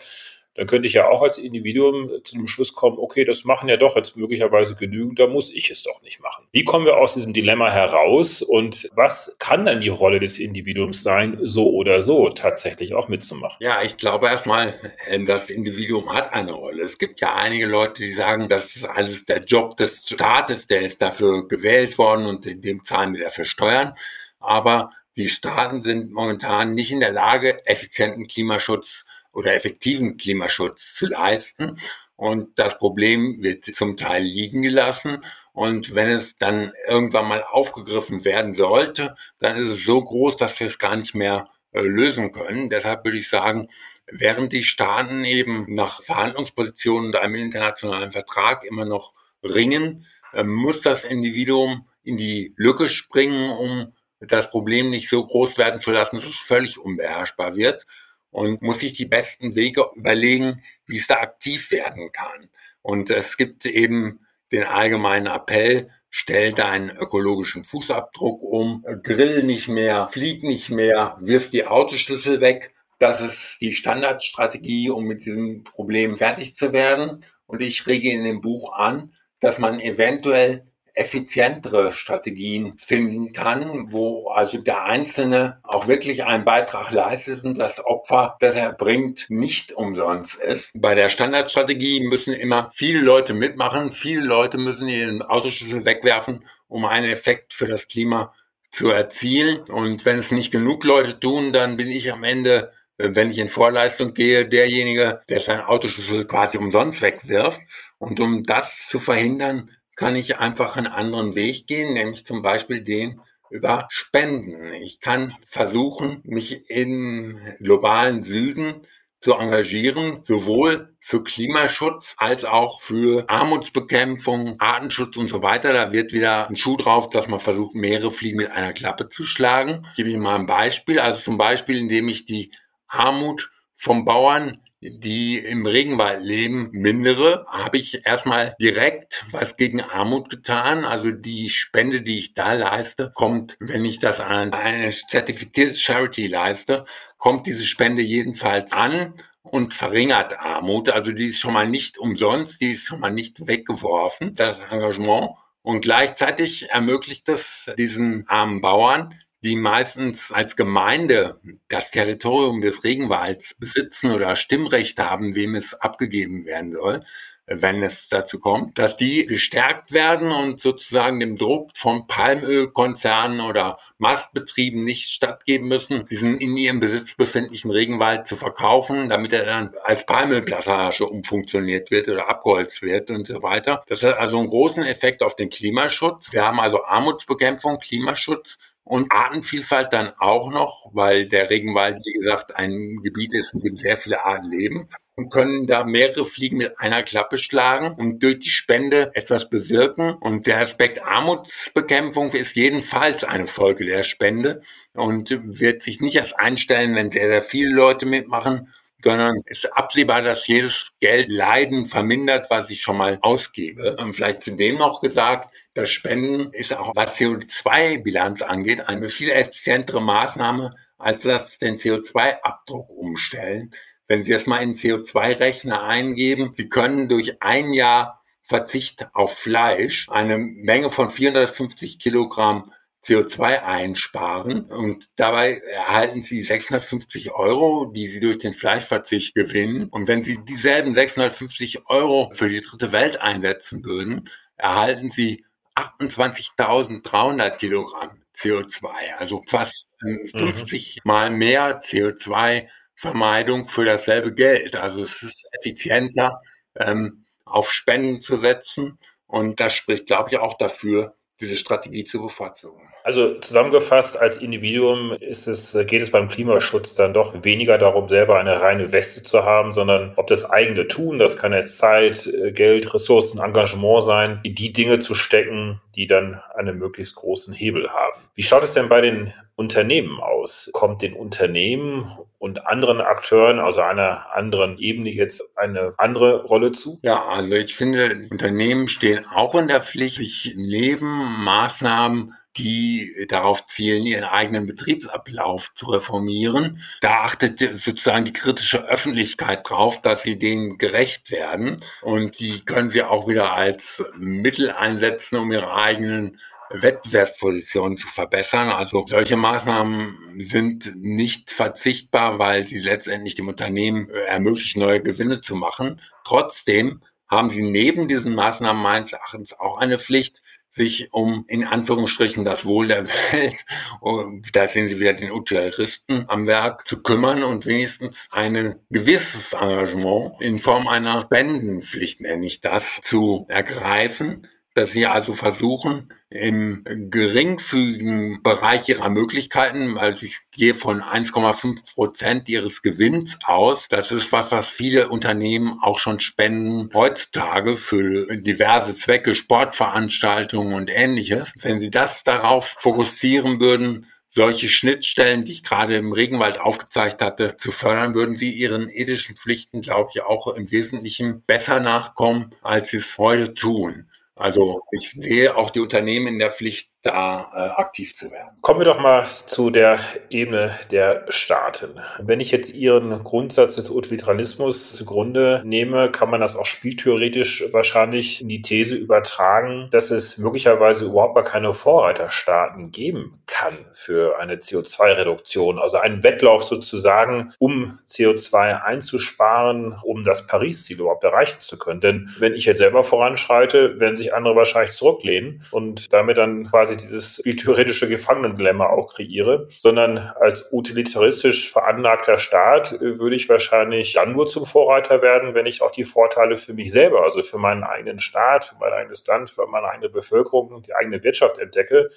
dann könnte ich ja auch als Individuum zu dem Schluss kommen, okay, das machen ja doch jetzt möglicherweise genügend, da muss ich es doch nicht machen. Wie kommen wir aus diesem Dilemma heraus und was kann dann die Rolle des Individuums sein, so oder so tatsächlich auch mitzumachen? Ja, ich glaube erstmal, äh, das Individuum hat eine Rolle. Es gibt ja einige Leute, die sagen, das ist alles der Job des Staates, der ist dafür gewählt worden und in dem zahlen wir dafür Steuern. Aber die Staaten sind momentan nicht in der Lage, effizienten Klimaschutz oder effektiven Klimaschutz zu leisten. Und das Problem wird zum Teil liegen gelassen. Und wenn es dann irgendwann mal aufgegriffen werden sollte, dann ist es so groß, dass wir es gar nicht mehr äh, lösen können. Deshalb würde ich sagen, während die Staaten eben nach Verhandlungspositionen und einem internationalen Vertrag immer noch ringen, äh, muss das Individuum in die Lücke springen, um das Problem nicht so groß werden zu lassen, dass es völlig unbeherrschbar wird und muss sich die besten Wege überlegen, wie es da aktiv werden kann. Und es gibt eben den allgemeinen Appell, stell deinen ökologischen Fußabdruck um, grill nicht mehr, flieg nicht mehr, wirf die Autoschlüssel weg. Das ist die Standardstrategie, um mit diesem Problem fertig zu werden. Und ich rege in dem Buch an, dass man eventuell effizientere Strategien finden kann, wo also der Einzelne auch wirklich einen Beitrag leistet und das Opfer, das er bringt, nicht umsonst ist. Bei der Standardstrategie müssen immer viele Leute mitmachen, viele Leute müssen ihren Autoschlüssel wegwerfen, um einen Effekt für das Klima zu erzielen. Und wenn es nicht genug Leute tun, dann bin ich am Ende wenn ich in Vorleistung gehe, derjenige, der seinen Autoschlüssel quasi umsonst wegwirft. Und um das zu verhindern, kann ich einfach einen anderen Weg gehen, nämlich zum Beispiel den über Spenden. Ich kann versuchen, mich im globalen Süden zu engagieren, sowohl für Klimaschutz als auch für Armutsbekämpfung, Artenschutz und so weiter. Da wird wieder ein Schuh drauf, dass man versucht, mehrere Fliegen mit einer Klappe zu schlagen. Ich gebe Ihnen mal ein Beispiel. Also zum Beispiel, indem ich die Armut vom Bauern, die im Regenwald leben, mindere, habe ich erstmal direkt was gegen Armut getan. Also die Spende, die ich da leiste, kommt, wenn ich das an eine zertifiziertes Charity leiste, kommt diese Spende jedenfalls an und verringert Armut. Also die ist schon mal nicht umsonst, die ist schon mal nicht weggeworfen, das Engagement. Und gleichzeitig ermöglicht es diesen armen Bauern, die meistens als Gemeinde das Territorium des Regenwalds besitzen oder Stimmrecht haben, wem es abgegeben werden soll, wenn es dazu kommt, dass die gestärkt werden und sozusagen dem Druck von Palmölkonzernen oder Mastbetrieben nicht stattgeben müssen, diesen in ihrem Besitz befindlichen Regenwald zu verkaufen, damit er dann als Palmölplantage umfunktioniert wird oder abgeholzt wird und so weiter. Das hat also einen großen Effekt auf den Klimaschutz. Wir haben also Armutsbekämpfung, Klimaschutz und Artenvielfalt dann auch noch, weil der Regenwald, wie gesagt, ein Gebiet ist, in dem sehr viele Arten leben und können da mehrere Fliegen mit einer Klappe schlagen und durch die Spende etwas bewirken. Und der Aspekt Armutsbekämpfung ist jedenfalls eine Folge der Spende und wird sich nicht erst einstellen, wenn sehr, sehr viele Leute mitmachen, sondern ist absehbar, dass jedes Geld Leiden vermindert, was ich schon mal ausgebe. Und vielleicht zudem noch gesagt, das Spenden ist auch, was CO2-Bilanz angeht, eine viel effizientere Maßnahme, als das den CO2-Abdruck umstellen. Wenn Sie das mal in CO2-Rechner eingeben, Sie können durch ein Jahr Verzicht auf Fleisch eine Menge von 450 Kilogramm CO2 einsparen und dabei erhalten Sie 650 Euro, die Sie durch den Fleischverzicht gewinnen. Und wenn Sie dieselben 650 Euro für die dritte Welt einsetzen würden, erhalten Sie 28.300 Kilogramm CO2, also fast 50 mhm. mal mehr CO2-Vermeidung für dasselbe Geld. Also es ist effizienter, ähm, auf Spenden zu setzen. Und das spricht, glaube ich, auch dafür, diese Strategie zu bevorzugen. Also zusammengefasst, als Individuum ist es, geht es beim Klimaschutz dann doch weniger darum, selber eine reine Weste zu haben, sondern ob das eigene Tun, das kann jetzt Zeit, Geld, Ressourcen, Engagement sein, in die Dinge zu stecken, die dann einen möglichst großen Hebel haben. Wie schaut es denn bei den Unternehmen aus? Kommt den Unternehmen und anderen Akteuren, also einer anderen Ebene jetzt eine andere Rolle zu? Ja, also ich finde, Unternehmen stehen auch in der Pflicht, sich neben Maßnahmen die darauf zielen, ihren eigenen Betriebsablauf zu reformieren. Da achtet sozusagen die kritische Öffentlichkeit drauf, dass sie denen gerecht werden. Und die können sie auch wieder als Mittel einsetzen, um ihre eigenen Wettbewerbspositionen zu verbessern. Also solche Maßnahmen sind nicht verzichtbar, weil sie letztendlich dem Unternehmen ermöglichen, neue Gewinne zu machen. Trotzdem haben sie neben diesen Maßnahmen meines Erachtens auch eine Pflicht, sich um in Anführungsstrichen das Wohl der Welt, da sehen Sie wieder den Utilitäristen am Werk, zu kümmern und wenigstens ein gewisses Engagement in Form einer Spendenpflicht, nenne ich das, zu ergreifen, dass sie also versuchen, im geringfügigen Bereich ihrer Möglichkeiten, also ich gehe von 1,5 Prozent ihres Gewinns aus. Das ist was, was viele Unternehmen auch schon spenden heutzutage für diverse Zwecke, Sportveranstaltungen und ähnliches. Wenn sie das darauf fokussieren würden, solche Schnittstellen, die ich gerade im Regenwald aufgezeigt hatte, zu fördern, würden sie ihren ethischen Pflichten, glaube ich, auch im Wesentlichen besser nachkommen, als sie es heute tun. Also ich sehe auch die Unternehmen in der Pflicht, da äh, aktiv zu werden. Kommen wir doch mal zu der Ebene der Staaten. Wenn ich jetzt Ihren Grundsatz des Utilitarismus zugrunde nehme, kann man das auch spieltheoretisch wahrscheinlich in die These übertragen, dass es möglicherweise überhaupt gar keine Vorreiterstaaten geben kann für eine CO2-Reduktion. Also einen Wettlauf sozusagen, um CO2 einzusparen, um das Paris-Ziel überhaupt erreichen zu können. Denn wenn ich jetzt selber voranschreite, werden sich andere wahrscheinlich zurücklehnen und damit dann quasi quasi dieses theoretische Gefangenendilemma auch kreiere, sondern als utilitaristisch veranlagter Staat äh, würde ich wahrscheinlich dann nur zum Vorreiter werden, wenn ich auch die Vorteile für mich selber, also für meinen eigenen Staat, für mein eigenes Land, für meine eigene Bevölkerung und die eigene Wirtschaft entdecke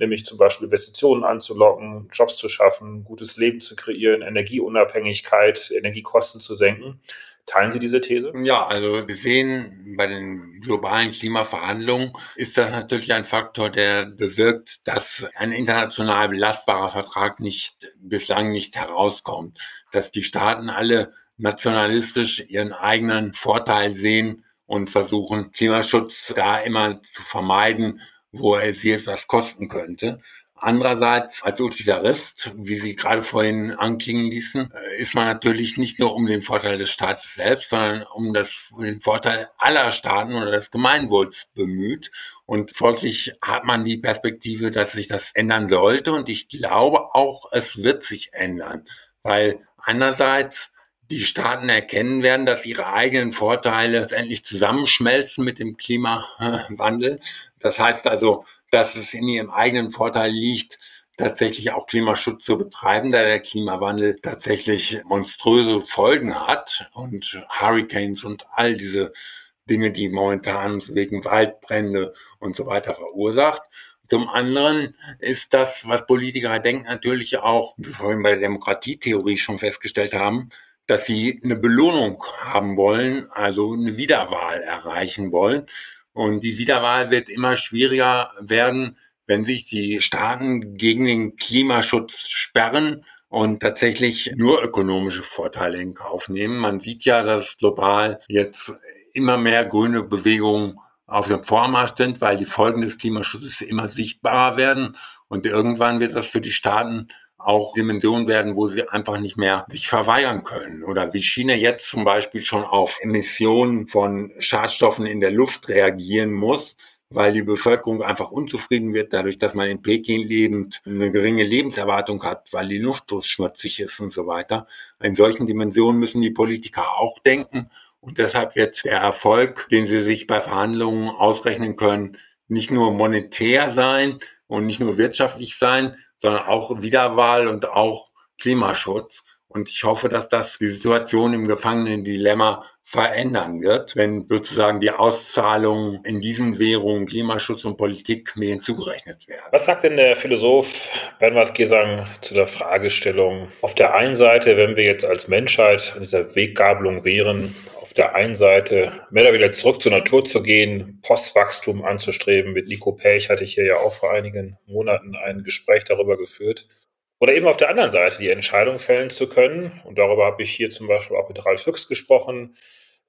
nämlich zum Beispiel Investitionen anzulocken, Jobs zu schaffen, gutes Leben zu kreieren, Energieunabhängigkeit, Energiekosten zu senken. Teilen Sie diese These? Ja, also wir sehen bei den globalen Klimaverhandlungen ist das natürlich ein Faktor, der bewirkt, dass ein international belastbarer Vertrag nicht bislang nicht herauskommt, dass die Staaten alle nationalistisch ihren eigenen Vorteil sehen und versuchen, Klimaschutz da immer zu vermeiden, wo er sie etwas kosten könnte. Andererseits, als Utilitarist, wie Sie gerade vorhin anklingen ließen, äh, ist man natürlich nicht nur um den Vorteil des Staates selbst, sondern um das, den Vorteil aller Staaten oder des Gemeinwohls bemüht. Und folglich hat man die Perspektive, dass sich das ändern sollte. Und ich glaube auch, es wird sich ändern, weil einerseits die Staaten erkennen werden, dass ihre eigenen Vorteile endlich zusammenschmelzen mit dem Klimawandel. Das heißt also, dass es in ihrem eigenen Vorteil liegt, tatsächlich auch Klimaschutz zu betreiben, da der Klimawandel tatsächlich monströse Folgen hat und Hurricanes und all diese Dinge, die momentan wegen Waldbrände und so weiter verursacht. Zum anderen ist das, was Politiker denken, natürlich auch, wie wir vorhin bei der Demokratietheorie schon festgestellt haben, dass sie eine Belohnung haben wollen, also eine Wiederwahl erreichen wollen. Und die Wiederwahl wird immer schwieriger werden, wenn sich die Staaten gegen den Klimaschutz sperren und tatsächlich nur ökonomische Vorteile in Kauf nehmen. Man sieht ja, dass global jetzt immer mehr grüne Bewegungen auf dem Vormarsch sind, weil die Folgen des Klimaschutzes immer sichtbarer werden. Und irgendwann wird das für die Staaten auch Dimensionen werden, wo sie einfach nicht mehr sich verweigern können. Oder wie China jetzt zum Beispiel schon auf Emissionen von Schadstoffen in der Luft reagieren muss, weil die Bevölkerung einfach unzufrieden wird, dadurch, dass man in Peking lebend eine geringe Lebenserwartung hat, weil die Luft so schmutzig ist und so weiter. In solchen Dimensionen müssen die Politiker auch denken. Und deshalb wird der Erfolg, den sie sich bei Verhandlungen ausrechnen können, nicht nur monetär sein und nicht nur wirtschaftlich sein, sondern auch Wiederwahl und auch Klimaschutz. Und ich hoffe, dass das die Situation im Gefangenen-Dilemma verändern wird, wenn sozusagen die Auszahlungen in diesen Währungen Klimaschutz und Politik mehr hinzugerechnet werden. Was sagt denn der Philosoph Bernhard Gesang zu der Fragestellung? Auf der einen Seite, wenn wir jetzt als Menschheit an dieser Weggabelung wären, auf der einen Seite mehr oder weniger zurück zur Natur zu gehen, Postwachstum anzustreben. Mit Nico Pech hatte ich hier ja auch vor einigen Monaten ein Gespräch darüber geführt. Oder eben auf der anderen Seite die Entscheidung fällen zu können. Und darüber habe ich hier zum Beispiel auch mit Ralf Füchs gesprochen,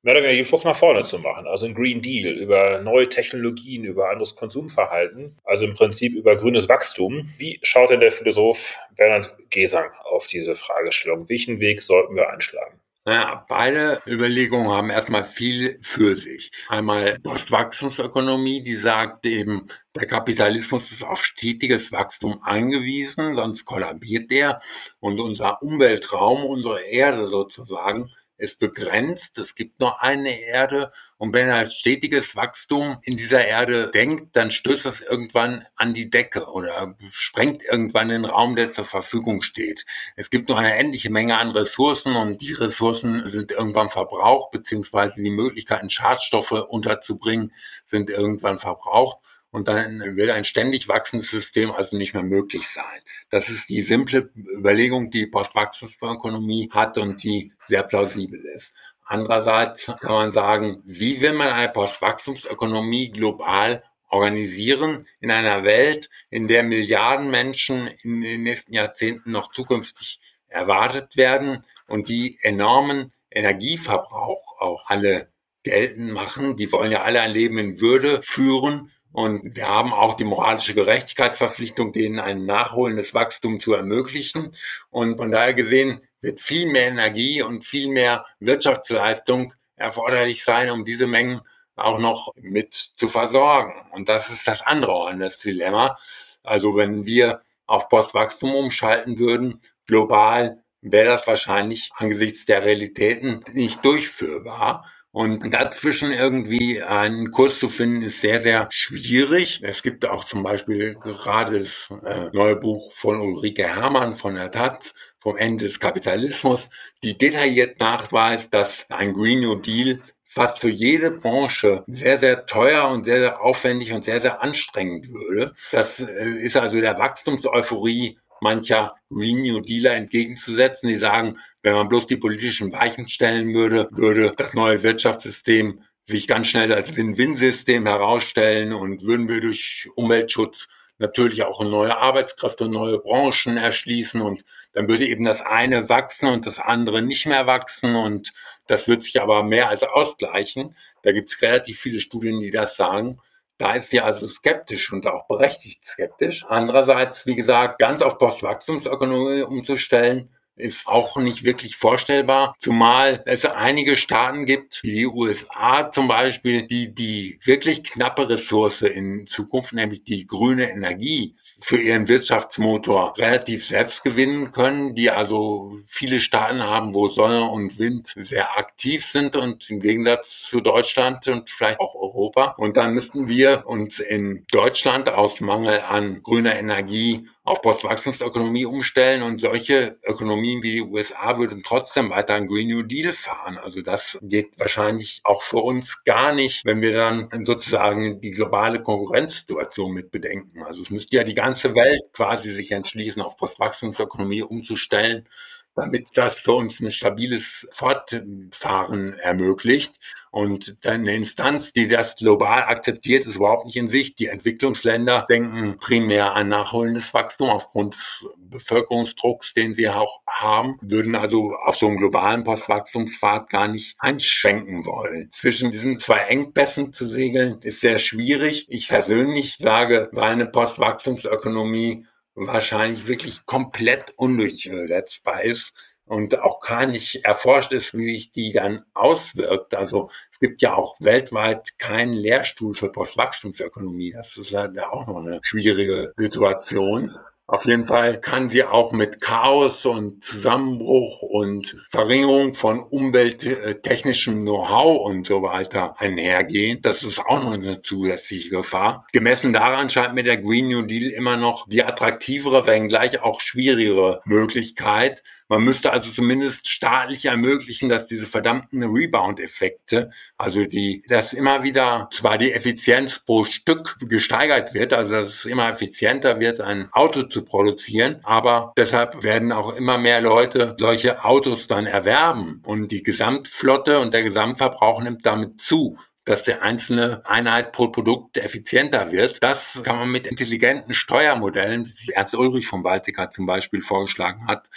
mehr oder weniger die Flucht nach vorne zu machen. Also ein Green Deal über neue Technologien, über anderes Konsumverhalten, also im Prinzip über grünes Wachstum. Wie schaut denn der Philosoph Bernhard Gesang auf diese Fragestellung? Welchen Weg sollten wir einschlagen? Naja, beide Überlegungen haben erstmal viel für sich. Einmal Postwachstumsökonomie, die sagt eben, der Kapitalismus ist auf stetiges Wachstum angewiesen, sonst kollabiert der. Und unser Umweltraum, unsere Erde sozusagen, ist begrenzt. Es gibt nur eine Erde. Und wenn er als stetiges Wachstum in dieser Erde denkt, dann stößt es irgendwann an die Decke oder sprengt irgendwann den Raum, der zur Verfügung steht. Es gibt noch eine endliche Menge an Ressourcen und die Ressourcen sind irgendwann verbraucht, beziehungsweise die Möglichkeiten, Schadstoffe unterzubringen, sind irgendwann verbraucht und dann will ein ständig wachsendes System also nicht mehr möglich sein. Das ist die simple Überlegung, die Postwachstumsökonomie hat und die sehr plausibel ist. Andererseits kann man sagen, wie will man eine Postwachstumsökonomie global organisieren in einer Welt, in der Milliarden Menschen in den nächsten Jahrzehnten noch zukünftig erwartet werden und die enormen Energieverbrauch auch alle geltend machen. Die wollen ja alle ein Leben in Würde führen Und wir haben auch die moralische Gerechtigkeitsverpflichtung, denen ein nachholendes Wachstum zu ermöglichen. Und von daher gesehen wird viel mehr Energie und viel mehr Wirtschaftsleistung erforderlich sein, um diese Mengen auch noch mit zu versorgen. Und das ist das andere an das Dilemma. Also wenn wir auf Postwachstum umschalten würden, global, wäre das wahrscheinlich angesichts der Realitäten nicht durchführbar. Und dazwischen irgendwie einen Kurs zu finden, ist sehr, sehr schwierig. Es gibt auch zum Beispiel gerade das äh, neue Buch von Ulrike Herrmann von der Taz vom Ende des Kapitalismus, die detailliert nachweist, dass ein Green New Deal fast für jede Branche sehr, sehr teuer und sehr, sehr aufwendig und sehr, sehr anstrengend würde. Das äh, ist also der Wachstumseuphorie mancher Green New Dealer entgegenzusetzen, die sagen, wenn man bloß die politischen Weichen stellen würde, würde das neue Wirtschaftssystem sich ganz schnell als Win-Win-System herausstellen und würden wir durch Umweltschutz natürlich auch neue Arbeitskräfte und neue Branchen erschließen und dann würde eben das eine wachsen und das andere nicht mehr wachsen und das wird sich aber mehr als ausgleichen. Da gibt es relativ viele Studien, die das sagen. Da ist sie also skeptisch und auch berechtigt skeptisch. Andererseits, wie gesagt, ganz auf Postwachstumsökonomie umzustellen, ist auch nicht wirklich vorstellbar, zumal es einige Staaten gibt, wie die USA zum Beispiel, die die wirklich knappe Ressource in Zukunft, nämlich die grüne Energie, für ihren Wirtschaftsmotor relativ selbst gewinnen können, die also viele Staaten haben, wo Sonne und Wind sehr aktiv sind und im Gegensatz zu Deutschland und vielleicht auch Europa. Und dann müssten wir uns in Deutschland aus Mangel an grüner Energie auf Postwachstumsökonomie umstellen und solche Ökonomien wie die USA würden trotzdem weiter einen Green New Deal fahren. Also das geht wahrscheinlich auch für uns gar nicht, wenn wir dann sozusagen die globale Konkurrenzsituation mit bedenken. Also es müsste ja die ganze Welt quasi sich entschließen, auf Postwachstumsökonomie umzustellen damit das für uns ein stabiles Fortfahren ermöglicht. Und eine Instanz, die das global akzeptiert, ist überhaupt nicht in Sicht. Die Entwicklungsländer denken primär an nachholendes Wachstum aufgrund des Bevölkerungsdrucks, den sie auch haben, würden also auf so einen globalen Postwachstumspfad gar nicht einschränken wollen. Zwischen diesen zwei Engpässen zu segeln, ist sehr schwierig. Ich persönlich sage, weil eine Postwachstumsökonomie wahrscheinlich wirklich komplett undurchsetzbar ist und auch gar nicht erforscht ist, wie sich die dann auswirkt. Also es gibt ja auch weltweit keinen Lehrstuhl für Postwachstumsökonomie. Das ist ja auch noch eine schwierige Situation. Auf jeden Fall kann sie auch mit Chaos und Zusammenbruch und Verringerung von umwelttechnischem Know-how und so weiter einhergehen. Das ist auch noch eine zusätzliche Gefahr. Gemessen daran scheint mir der Green New Deal immer noch die attraktivere, wenngleich auch schwierigere Möglichkeit, man müsste also zumindest staatlich ermöglichen, dass diese verdammten Rebound-Effekte, also die, dass immer wieder zwar die Effizienz pro Stück gesteigert wird, also dass es immer effizienter wird, ein Auto zu produzieren, aber deshalb werden auch immer mehr Leute solche Autos dann erwerben und die Gesamtflotte und der Gesamtverbrauch nimmt damit zu dass die einzelne Einheit pro Produkt effizienter wird. Das kann man mit intelligenten Steuermodellen, wie Ernst Ulrich vom Baltica zum Beispiel vorgeschlagen hat,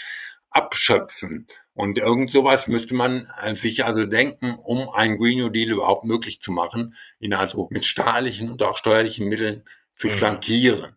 abschöpfen. Und irgend sowas müsste man sich also denken, um einen Green New Deal überhaupt möglich zu machen, ihn also mit staatlichen und auch steuerlichen Mitteln zu mhm. flankieren.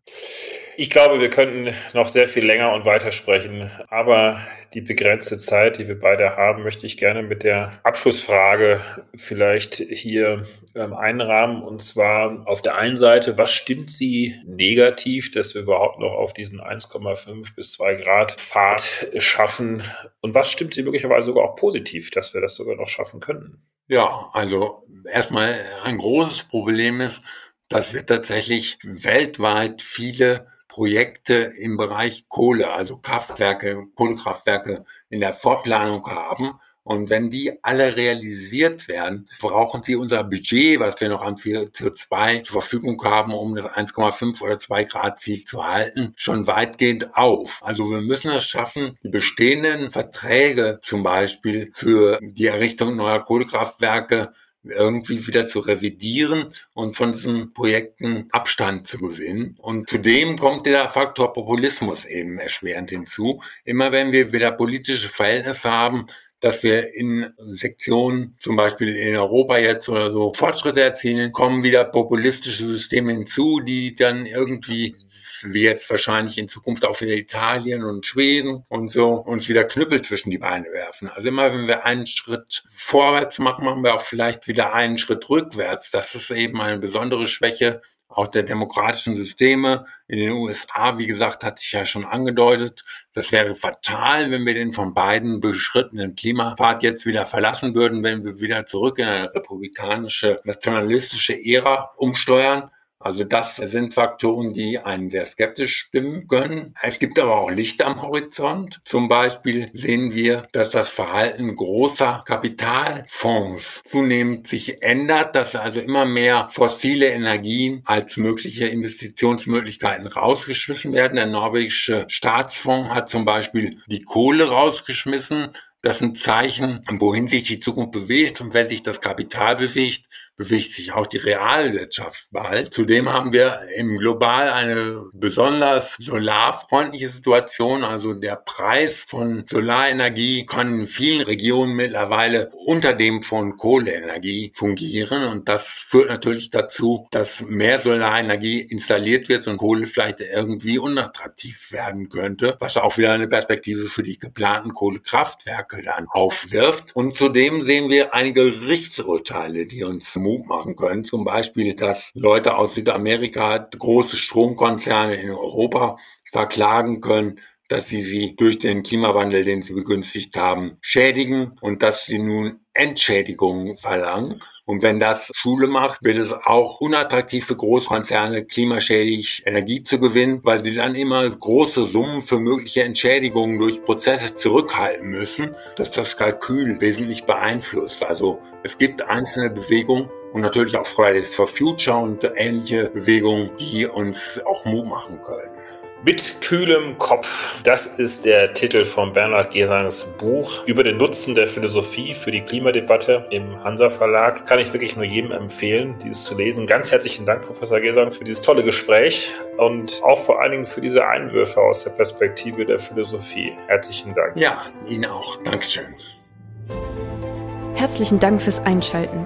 Ich glaube, wir könnten noch sehr viel länger und weiter sprechen, aber die begrenzte Zeit, die wir beide haben, möchte ich gerne mit der Abschlussfrage vielleicht hier ähm, einrahmen. Und zwar auf der einen Seite, was stimmt Sie negativ, dass wir überhaupt noch auf diesen 1,5 bis 2 Grad Pfad schaffen? Und was stimmt Sie möglicherweise sogar auch positiv, dass wir das sogar noch schaffen können? Ja, also erstmal ein großes Problem ist, dass wir tatsächlich weltweit viele Projekte im Bereich Kohle, also Kraftwerke, Kohlekraftwerke in der Vorplanung haben. Und wenn die alle realisiert werden, brauchen sie unser Budget, was wir noch an CO2 zur Verfügung haben, um das 1,5 oder 2 Grad Ziel zu halten, schon weitgehend auf. Also wir müssen es schaffen, die bestehenden Verträge zum Beispiel für die Errichtung neuer Kohlekraftwerke irgendwie wieder zu revidieren und von diesen Projekten Abstand zu gewinnen. Und zudem kommt der Faktor Populismus eben erschwerend hinzu. Immer wenn wir wieder politische Verhältnisse haben, dass wir in Sektionen, zum Beispiel in Europa jetzt oder so, Fortschritte erzielen, kommen wieder populistische Systeme hinzu, die dann irgendwie wie jetzt wahrscheinlich in Zukunft auch wieder Italien und Schweden und so uns wieder Knüppel zwischen die Beine werfen. Also immer wenn wir einen Schritt vorwärts machen, machen wir auch vielleicht wieder einen Schritt rückwärts. Das ist eben eine besondere Schwäche auch der demokratischen Systeme. In den USA, wie gesagt, hat sich ja schon angedeutet, das wäre fatal, wenn wir den von beiden beschrittenen Klimapfad jetzt wieder verlassen würden, wenn wir wieder zurück in eine republikanische, nationalistische Ära umsteuern. Also das sind Faktoren, die einen sehr skeptisch stimmen können. Es gibt aber auch Licht am Horizont. Zum Beispiel sehen wir, dass das Verhalten großer Kapitalfonds zunehmend sich ändert, dass also immer mehr fossile Energien als mögliche Investitionsmöglichkeiten rausgeschmissen werden. Der norwegische Staatsfonds hat zum Beispiel die Kohle rausgeschmissen. Das sind Zeichen, wohin sich die Zukunft bewegt. Und wenn sich das Kapital bewegt, bewegt sich auch die Realwirtschaft bald. Zudem haben wir im Global eine besonders solarfreundliche Situation. Also der Preis von Solarenergie kann in vielen Regionen mittlerweile unter dem von Kohleenergie fungieren. Und das führt natürlich dazu, dass mehr Solarenergie installiert wird und Kohle vielleicht irgendwie unattraktiv werden könnte, was auch wieder eine Perspektive für die geplanten Kohlekraftwerke dann aufwirft. Und zudem sehen wir einige Gerichtsurteile, die uns Mut machen können. Zum Beispiel, dass Leute aus Südamerika große Stromkonzerne in Europa verklagen können, dass sie sie durch den Klimawandel, den sie begünstigt haben, schädigen und dass sie nun Entschädigungen verlangen. Und wenn das Schule macht, wird es auch unattraktiv für Großkonzerne, klimaschädig Energie zu gewinnen, weil sie dann immer große Summen für mögliche Entschädigungen durch Prozesse zurückhalten müssen, dass das Kalkül wesentlich beeinflusst. Also es gibt einzelne Bewegungen, und natürlich auch Fridays for Future und ähnliche Bewegungen, die uns auch Mut machen können. Mit kühlem Kopf. Das ist der Titel von Bernhard Gesangs Buch über den Nutzen der Philosophie für die Klimadebatte im Hansa Verlag. Kann ich wirklich nur jedem empfehlen, dieses zu lesen. Ganz herzlichen Dank, Professor Gesang, für dieses tolle Gespräch und auch vor allen Dingen für diese Einwürfe aus der Perspektive der Philosophie. Herzlichen Dank. Ja, Ihnen auch. Dankeschön. Herzlichen Dank fürs Einschalten.